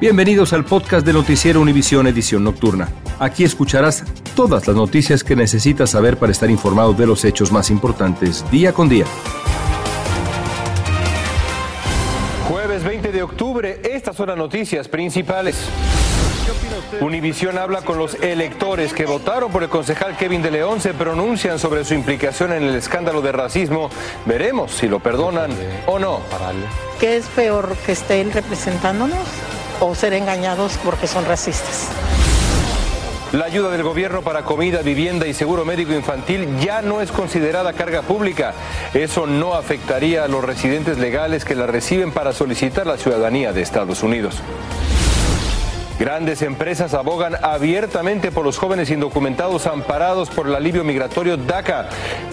Bienvenidos al podcast de Noticiero Univisión Edición Nocturna. Aquí escucharás todas las noticias que necesitas saber para estar informado de los hechos más importantes día con día. Jueves 20 de octubre, estas son las noticias principales. Univisión habla con los electores que votaron por el concejal Kevin de León, se pronuncian sobre su implicación en el escándalo de racismo. Veremos si lo perdonan o no. ¿Qué es peor que estén representándonos o ser engañados porque son racistas? La ayuda del gobierno para comida, vivienda y seguro médico infantil ya no es considerada carga pública. Eso no afectaría a los residentes legales que la reciben para solicitar la ciudadanía de Estados Unidos. Grandes empresas abogan abiertamente por los jóvenes indocumentados amparados por el alivio migratorio DACA.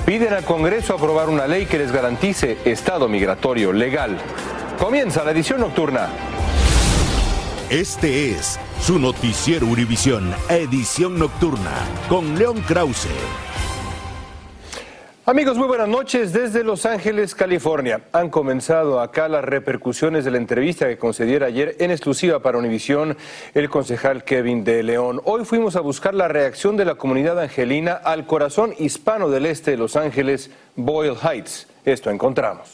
Piden al Congreso aprobar una ley que les garantice estado migratorio legal. Comienza la edición nocturna. Este es su noticiero Univisión, edición nocturna, con León Krause. Amigos, muy buenas noches desde Los Ángeles, California. Han comenzado acá las repercusiones de la entrevista que concediera ayer en exclusiva para Univisión el concejal Kevin de León. Hoy fuimos a buscar la reacción de la comunidad angelina al corazón hispano del este de Los Ángeles, Boyle Heights. Esto encontramos.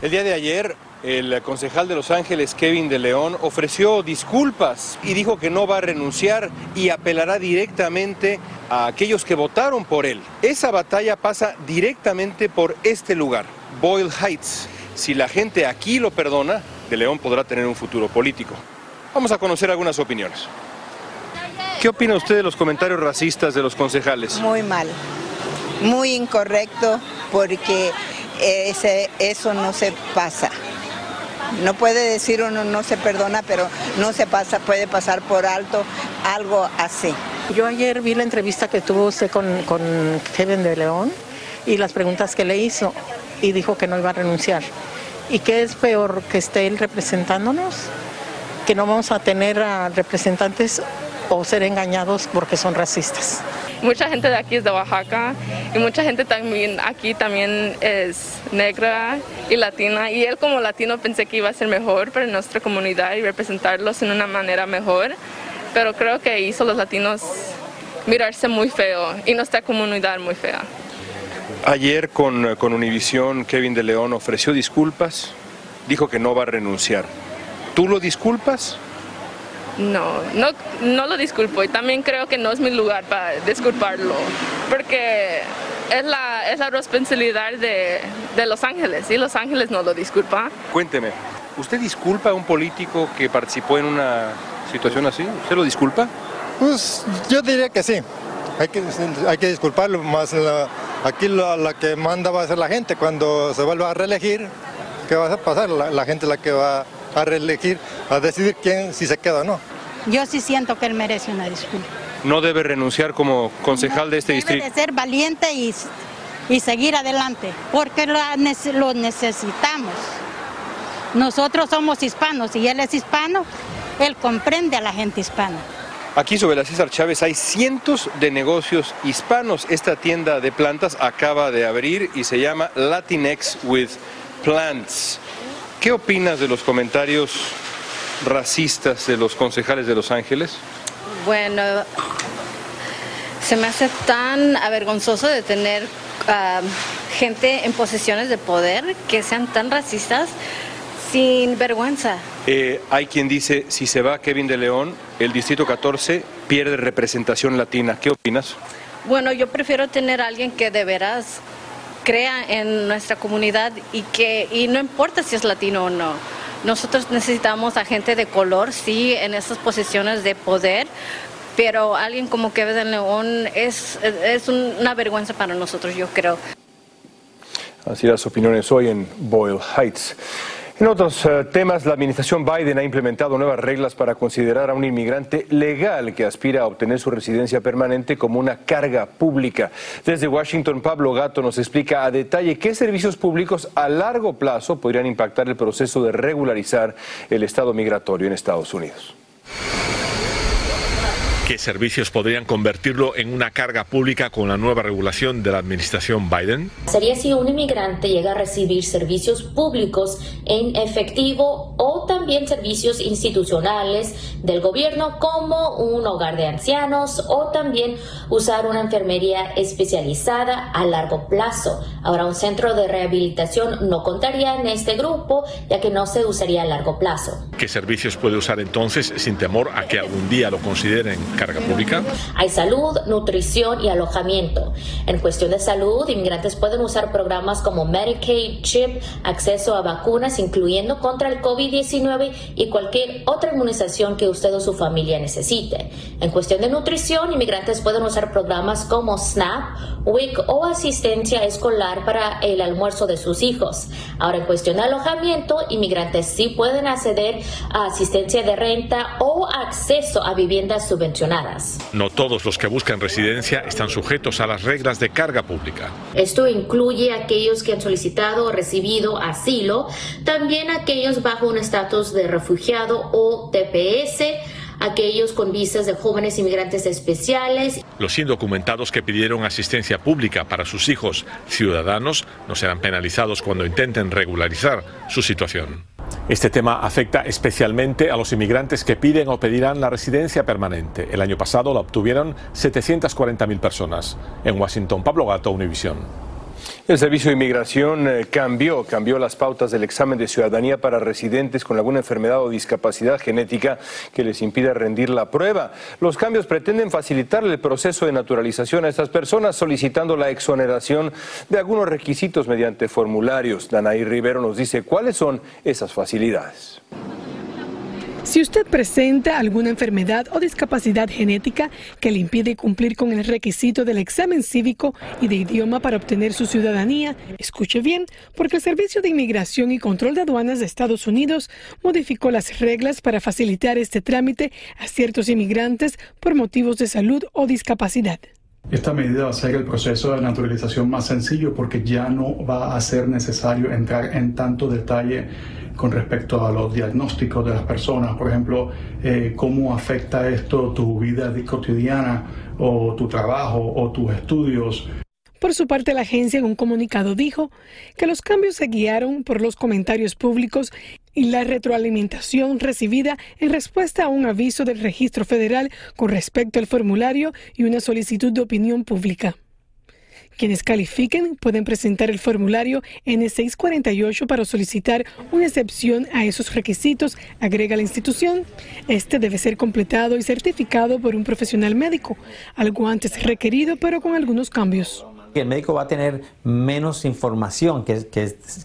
El día de ayer, el concejal de Los Ángeles, Kevin de León, ofreció disculpas y dijo que no va a renunciar y apelará directamente a aquellos que votaron por él. Esa batalla pasa directamente por este lugar, Boyle Heights. Si la gente aquí lo perdona, de León podrá tener un futuro político. Vamos a conocer algunas opiniones. ¿Qué opina usted de los comentarios racistas de los concejales? Muy mal, muy incorrecto, porque ese, eso no se pasa. No puede decir uno no se perdona, pero no se pasa, puede pasar por alto algo así. Yo ayer vi la entrevista que tuvo usted con, con Kevin de León y las preguntas que le hizo y dijo que no iba a renunciar. ¿Y qué es peor que esté él representándonos? Que no vamos a tener a representantes o ser engañados porque son racistas. Mucha gente de aquí es de Oaxaca y mucha gente también aquí también es negra y latina y él como latino pensé que iba a ser mejor para nuestra comunidad y representarlos en una manera mejor, pero creo que hizo a los latinos mirarse muy feo y nuestra comunidad muy fea. Ayer con, con Univisión, Kevin de León ofreció disculpas, dijo que no va a renunciar. ¿Tú lo disculpas? No, no, no lo disculpo y también creo que no es mi lugar para disculparlo, porque es la, es la responsabilidad de, de Los Ángeles y Los Ángeles no lo disculpa. Cuénteme, ¿usted disculpa a un político que participó en una situación así? ¿Usted lo disculpa? Pues yo diría que sí. Hay que, hay que disculparlo, más la- aquí la, la que manda va a ser la gente. Cuando se vuelva a reelegir, ¿qué va a pasar? La, la gente la que va a reelegir, a decidir quién, si se queda o no. Yo sí siento que él merece una disculpa. No debe renunciar como concejal de este Debe distrito. de ser valiente y, y seguir adelante, porque lo, lo necesitamos. Nosotros somos hispanos y él es hispano, él comprende a la gente hispana. Aquí sobre la César Chávez hay cientos de negocios hispanos. Esta tienda de plantas acaba de abrir y se llama Latinx with Plants. ¿Qué opinas de los comentarios racistas de los concejales de Los Ángeles? Bueno, se me hace tan avergonzoso de tener ah, gente en posiciones de poder que sean tan racistas sin vergüenza. Eh, hay quien dice, si se va Kevin de León, el Distrito 14 pierde representación latina. ¿Qué opinas? Bueno, yo prefiero tener a alguien que de veras crea en nuestra comunidad y que y no importa si es latino o no. Nosotros necesitamos a gente de color, sí, en esas posiciones de poder, pero alguien como Kevin de León es, es una vergüenza para nosotros, yo creo. Así las opiniones hoy en Boyle Heights. En otros eh, temas, la administración Biden ha implementado nuevas reglas para considerar a un inmigrante legal que aspira a obtener su residencia permanente como una carga pública. Desde Washington, Pablo Gato nos explica a detalle qué servicios públicos a largo plazo podrían impactar el proceso de regularizar el estado migratorio en Estados Unidos. ¿Qué servicios podrían convertirlo en una carga pública con la nueva regulación de la administración Biden? Sería si un inmigrante llega a recibir servicios públicos en efectivo o también servicios institucionales del gobierno como un hogar de ancianos o también usar una enfermería especializada a largo plazo. Ahora, un centro de rehabilitación no contaría en este grupo ya que no se usaría a largo plazo. ¿Qué servicios puede usar entonces sin temor a que algún día lo consideren carga pública? Hay salud, nutrición y alojamiento. En cuestión de salud, inmigrantes pueden usar programas como Medicaid, CHIP, acceso a vacunas, incluyendo contra el COVID-19 y cualquier otra inmunización que usted o su familia necesite. En cuestión de nutrición, inmigrantes pueden usar programas como SNAP, WIC o asistencia escolar para el almuerzo de sus hijos. Ahora, en cuestión de alojamiento, inmigrantes sí pueden acceder a asistencia de renta o acceso a viviendas subvencionadas. No todos los que buscan residencia están sujetos a las reglas de carga pública. Esto incluye a aquellos que han solicitado o recibido asilo, también aquellos bajo un estatus de refugiado o TPS, aquellos con visas de jóvenes inmigrantes especiales. Los indocumentados que pidieron asistencia pública para sus hijos ciudadanos no serán penalizados cuando intenten regularizar su situación. Este tema afecta especialmente a los inmigrantes que piden o pedirán la residencia permanente. El año pasado la obtuvieron 740.000 personas. En Washington, Pablo Gato, Univisión. El Servicio de Inmigración eh, cambió, cambió las pautas del examen de ciudadanía para residentes con alguna enfermedad o discapacidad genética que les impida rendir la prueba. Los cambios pretenden facilitar el proceso de naturalización a estas personas solicitando la exoneración de algunos requisitos mediante formularios. Danaí Rivero nos dice cuáles son esas facilidades. Si usted presenta alguna enfermedad o discapacidad genética que le impide cumplir con el requisito del examen cívico y de idioma para obtener su ciudadanía, escuche bien, porque el Servicio de Inmigración y Control de Aduanas de Estados Unidos modificó las reglas para facilitar este trámite a ciertos inmigrantes por motivos de salud o discapacidad. Esta medida va a hacer el proceso de naturalización más sencillo porque ya no va a ser necesario entrar en tanto detalle con respecto a los diagnósticos de las personas, por ejemplo, eh, cómo afecta esto tu vida cotidiana o tu trabajo o tus estudios. Por su parte, la agencia en un comunicado dijo que los cambios se guiaron por los comentarios públicos y la retroalimentación recibida en respuesta a un aviso del registro federal con respecto al formulario y una solicitud de opinión pública. Quienes califiquen pueden presentar el formulario N648 para solicitar una excepción a esos requisitos, agrega la institución. Este debe ser completado y certificado por un profesional médico, algo antes requerido pero con algunos cambios el médico va a tener menos información que,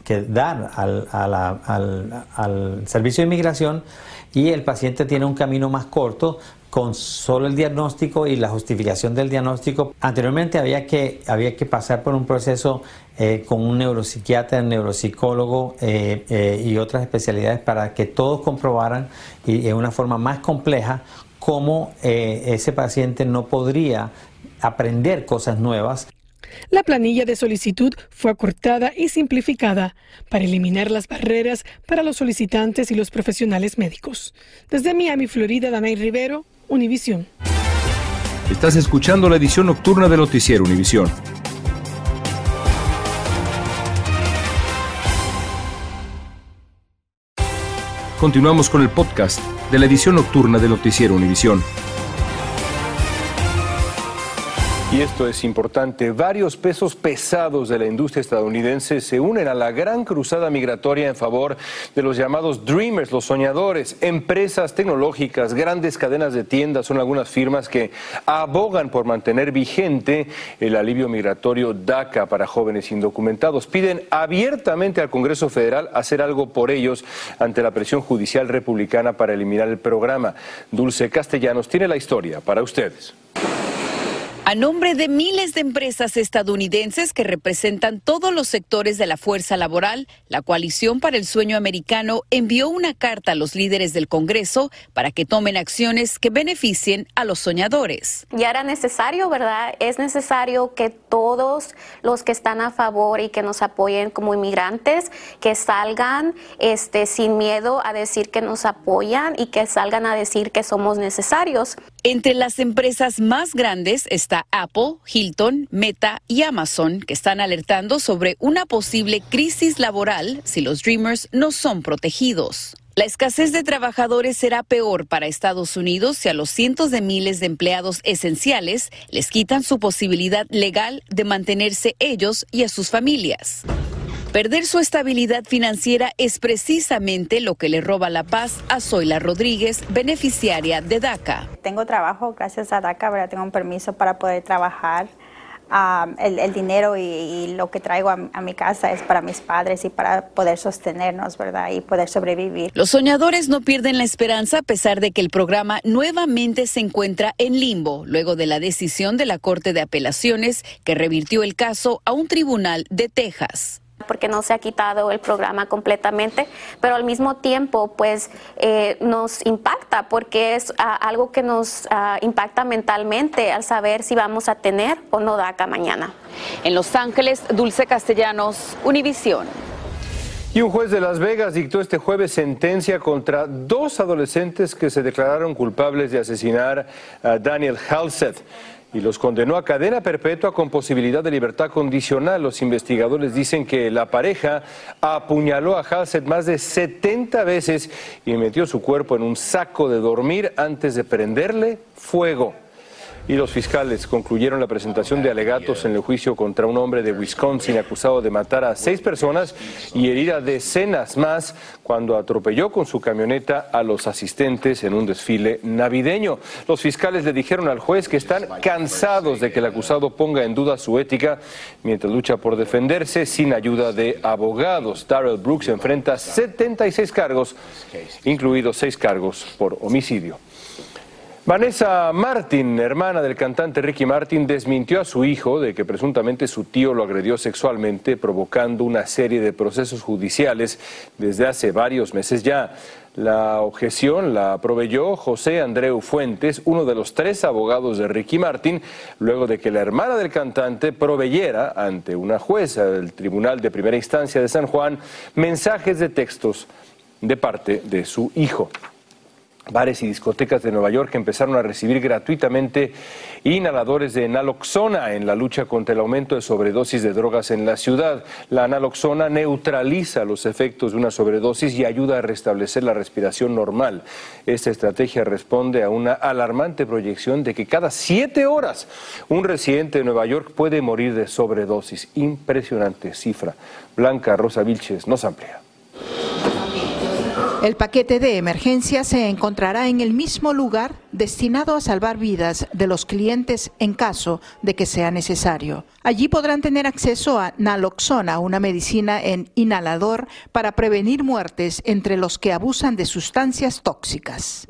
que, dar al, servicio de inmigración y el paciente tiene un camino más corto con solo el diagnóstico y la justificación del diagnóstico. Anteriormente había que, había que pasar por un proceso eh, con un neuropsiquiatra, neuropsicólogo eh, eh, y otras especialidades para que todos comprobaran y de una forma más compleja cómo ese paciente no podría aprender cosas nuevas. La planilla de solicitud fue acortada y simplificada para eliminar las barreras para los solicitantes y los profesionales médicos. Desde Miami, Florida, Danay Rivero, Univisión. Estás escuchando la edición nocturna de Noticiero Univisión. Continuamos con el podcast de la edición nocturna de Noticiero Univisión. Y esto es importante. Varios pesos pesados de la industria estadounidense se unen a la gran cruzada migratoria en favor de los llamados Dreamers, los soñadores. Empresas tecnológicas, grandes cadenas de tiendas son algunas firmas que abogan por mantener vigente el alivio migratorio DACA para jóvenes indocumentados. Piden abiertamente al Congreso Federal hacer algo por ellos ante la presión judicial republicana para eliminar el programa. Dulce Castellanos tiene la historia para ustedes. A nombre de miles de empresas estadounidenses que representan todos los sectores de la fuerza laboral, la Coalición para el Sueño Americano envió una carta a los líderes del Congreso para que tomen acciones que beneficien a los soñadores. Ya era necesario, ¿verdad? Es necesario que todos los que están a favor y que nos apoyen como inmigrantes, que salgan este, sin miedo a decir que nos apoyan y que salgan a decir que somos necesarios. Entre las empresas más grandes está Apple, Hilton, Meta y Amazon, que están alertando sobre una posible crisis laboral si los Dreamers no son protegidos. La escasez de trabajadores será peor para Estados Unidos si a los cientos de miles de empleados esenciales les quitan su posibilidad legal de mantenerse ellos y a sus familias. Perder su estabilidad financiera es precisamente lo que le roba la paz a Zoila Rodríguez, beneficiaria de DACA. Tengo trabajo gracias a DACA, tengo un permiso para poder trabajar el, dinero y, lo que traigo a, mi casa es para mis padres y para poder sostenernos, ¿verdad? Y poder sobrevivir. Los soñadores no pierden la esperanza a pesar de que el programa nuevamente se encuentra en limbo luego de la decisión de la Corte de Apelaciones que revirtió el caso a un tribunal de Texas porque no se ha quitado el programa completamente, pero al mismo tiempo pues eh, nos impacta porque es ah, algo que nos ah, impacta mentalmente al saber si vamos a tener o no DACA mañana. En Los Ángeles, Dulce Castellanos, Univisión. Y un juez de Las Vegas dictó este jueves sentencia contra dos adolescentes que se declararon culpables de asesinar a Daniel Halseth y los condenó a cadena perpetua con posibilidad de libertad condicional. Los investigadores dicen que la pareja apuñaló a Halsett más de 70 veces y metió su cuerpo en un saco de dormir antes de prenderle fuego y los fiscales concluyeron la presentación de alegatos en el juicio contra un hombre de Wisconsin acusado de matar a seis personas y herir a decenas más cuando atropelló con su camioneta a los asistentes en un desfile navideño. Los fiscales le dijeron al juez que están cansados de que el acusado ponga en duda su ética mientras lucha por defenderse sin ayuda de abogados. Darrell Brooks enfrenta 76 cargos, incluidos seis cargos por homicidio. Vanessa Martin, hermana del cantante Ricky Martin, desmintió a su hijo de que presuntamente su tío lo agredió sexualmente, provocando una serie de procesos judiciales desde hace varios meses ya. La objeción la proveyó José Andreu Fuentes, uno de los tres abogados de Ricky Martin, luego de que la hermana del cantante proveyera ante una jueza del Tribunal de Primera Instancia de San Juan mensajes de textos de parte de su hijo. Bares y discotecas de Nueva York empezaron a recibir gratuitamente inhaladores de naloxona en la lucha contra el aumento de sobredosis de drogas en la ciudad. La naloxona neutraliza los efectos de una sobredosis y ayuda a restablecer la respiración normal. Esta estrategia responde a una alarmante proyección de que cada siete horas un residente de Nueva York puede morir de sobredosis. Impresionante cifra. Blanca Rosa Vilches nos amplía. El paquete de emergencia se encontrará en el mismo lugar destinado a salvar vidas de los clientes en caso de que sea necesario. Allí podrán tener acceso a naloxona, una medicina en inhalador para prevenir muertes entre los que abusan de sustancias tóxicas.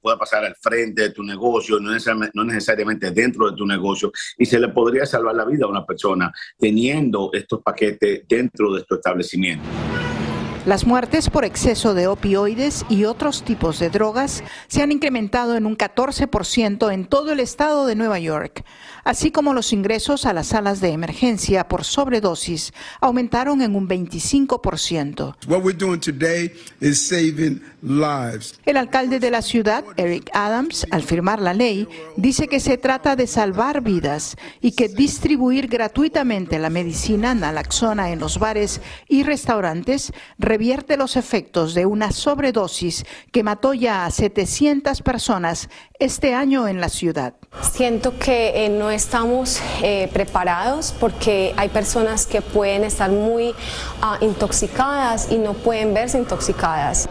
Puede pasar al frente de tu negocio, no necesariamente dentro de tu negocio, y se le podría salvar la vida a una persona teniendo estos paquetes dentro de tu establecimiento. Las muertes por exceso de opioides y otros tipos de drogas se han incrementado en un 14% en todo el estado de Nueva York, así como los ingresos a las salas de emergencia por sobredosis aumentaron en un 25%. El alcalde de la ciudad, Eric Adams, al firmar la ley, dice que se trata de salvar vidas y que distribuir gratuitamente la medicina naloxona en los bares y restaurantes revierte los efectos de una sobredosis que mató ya a 700 personas este año en la ciudad. Siento que eh, no estamos eh, preparados porque hay personas que pueden estar muy ah, intoxicadas y no pueden verse intoxicadas.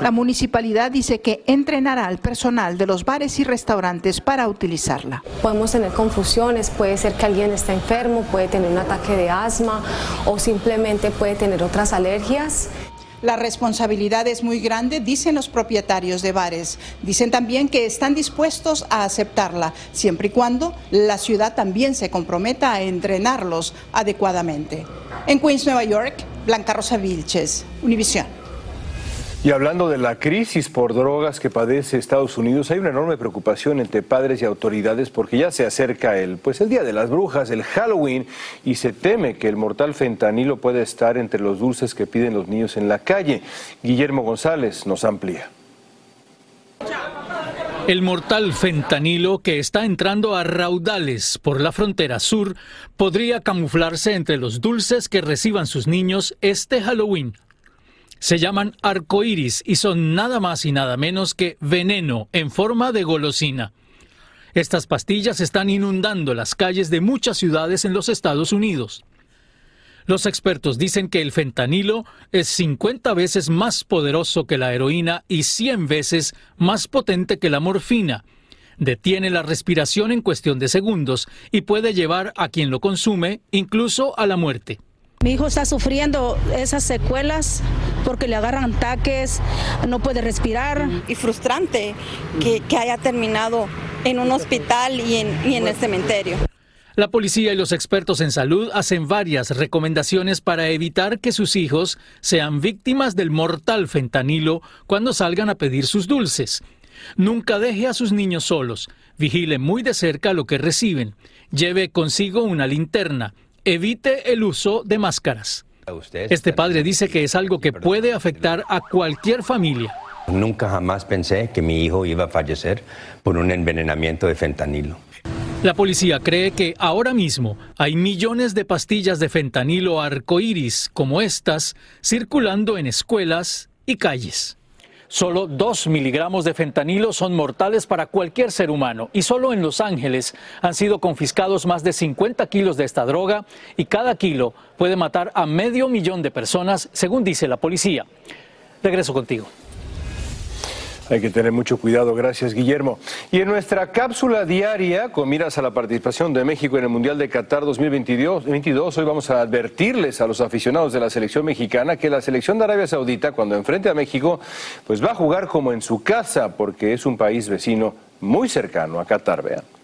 La municipalidad dice que entrenará al personal de los bares y restaurantes para utilizarla. Podemos tener confusiones, puede ser que alguien está enfermo, puede tener un ataque de asma o simplemente puede tener otras alergias la responsabilidad es muy grande, dicen los propietarios de bares. Dicen también que están dispuestos a aceptarla, siempre y cuando la ciudad también se comprometa a entrenarlos adecuadamente. En Queens, Nueva York, Blanca Rosa Vilches, Univisión. Y hablando de la crisis por drogas que padece Estados Unidos, hay una enorme preocupación entre padres y autoridades porque ya se acerca el, pues el Día de las Brujas, el Halloween, y se teme que el mortal fentanilo puede estar entre los dulces que piden los niños en la calle. Guillermo González nos amplía. El mortal fentanilo que está entrando a raudales por la frontera sur podría camuflarse entre los dulces que reciban sus niños este Halloween. Se llaman arcoíris y son nada más y nada menos que veneno en forma de golosina. Estas pastillas están inundando las calles de muchas ciudades en los Estados Unidos. Los expertos dicen que el fentanilo es 50 veces más poderoso que la heroína y 100 veces más potente que la morfina. Detiene la respiración en cuestión de segundos y puede llevar a quien lo consume incluso a la muerte. Mi hijo está sufriendo esas secuelas porque le agarran ataques, no puede respirar. Y frustrante que, haya terminado en un hospital y en, y en el cementerio. La policía y los expertos en salud hacen varias recomendaciones para evitar que sus hijos sean víctimas del mortal fentanilo cuando salgan a pedir sus dulces. Nunca deje a sus niños solos, vigile muy de cerca lo que reciben, lleve consigo una linterna, evite el uso de máscaras. Este padre dice que es algo que puede afectar a cualquier familia. Nunca jamás pensé que mi hijo iba a fallecer por un envenenamiento de fentanilo. La policía cree que ahora mismo hay millones de pastillas de fentanilo arcoíris como estas circulando en escuelas y calles. Solo 2 miligramos de fentanilo son mortales para cualquier ser humano y solo en Los Ángeles han sido confiscados más de 50 kilos de esta droga y cada kilo puede matar a medio millón de personas, según dice la policía. Regreso contigo. Hay que tener mucho cuidado, gracias Guillermo. Y en nuestra cápsula diaria, con miras a la participación de México en el Mundial de Qatar 2022, hoy vamos a advertirles a los aficionados de la selección mexicana que la selección de Arabia Saudita, cuando enfrente a México, pues va a jugar como en su casa, porque es un país vecino muy cercano a Qatar, vean.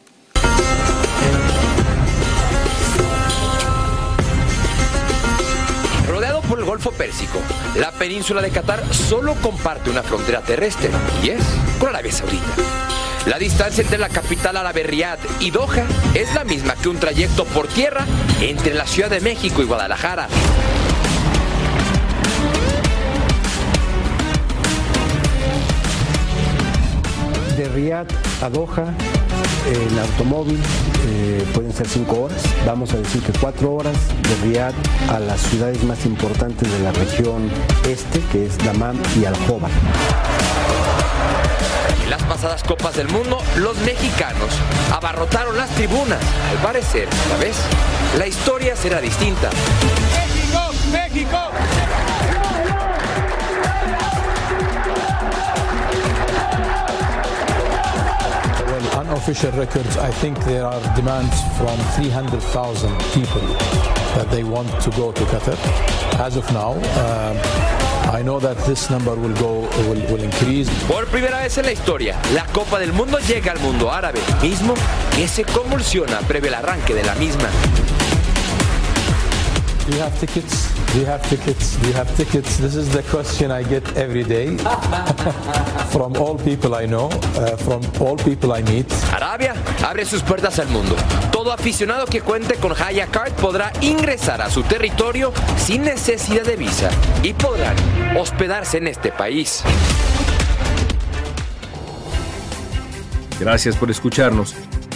Golfo Pérsico, la península de Qatar solo comparte una frontera terrestre y es con Arabia Saudita. La distancia entre la capital árabe Riyadh y Doha es la misma que un trayecto por tierra entre la Ciudad de México y Guadalajara. De Riyadh a Doha el automóvil eh, pueden ser cinco horas, vamos a decir que cuatro horas de Riyadh a las ciudades más importantes de la región este, que es Dammam y al En las pasadas Copas del Mundo, los mexicanos abarrotaron las tribunas. Al parecer, esta vez, la historia será distinta. ¡México! ¡México! Official records, I think there are demands from 300,000 people that they want to go to Qatar. As of now, uh, I know that this number will go will, will increase. Por primera vez en la historia, la Copa del Mundo llega al mundo árabe, mismo que se convulsiona previo el arranque de la misma. Do you have tickets? Do you have tickets? Do you have tickets? This is the question I get every day from all people I know, uh, from all people I meet. Arabia abre sus puertas al mundo. Todo aficionado que cuente con Haya Card podrá ingresar a su territorio sin necesidad de visa y podrán hospedarse en este país. Gracias por escucharnos.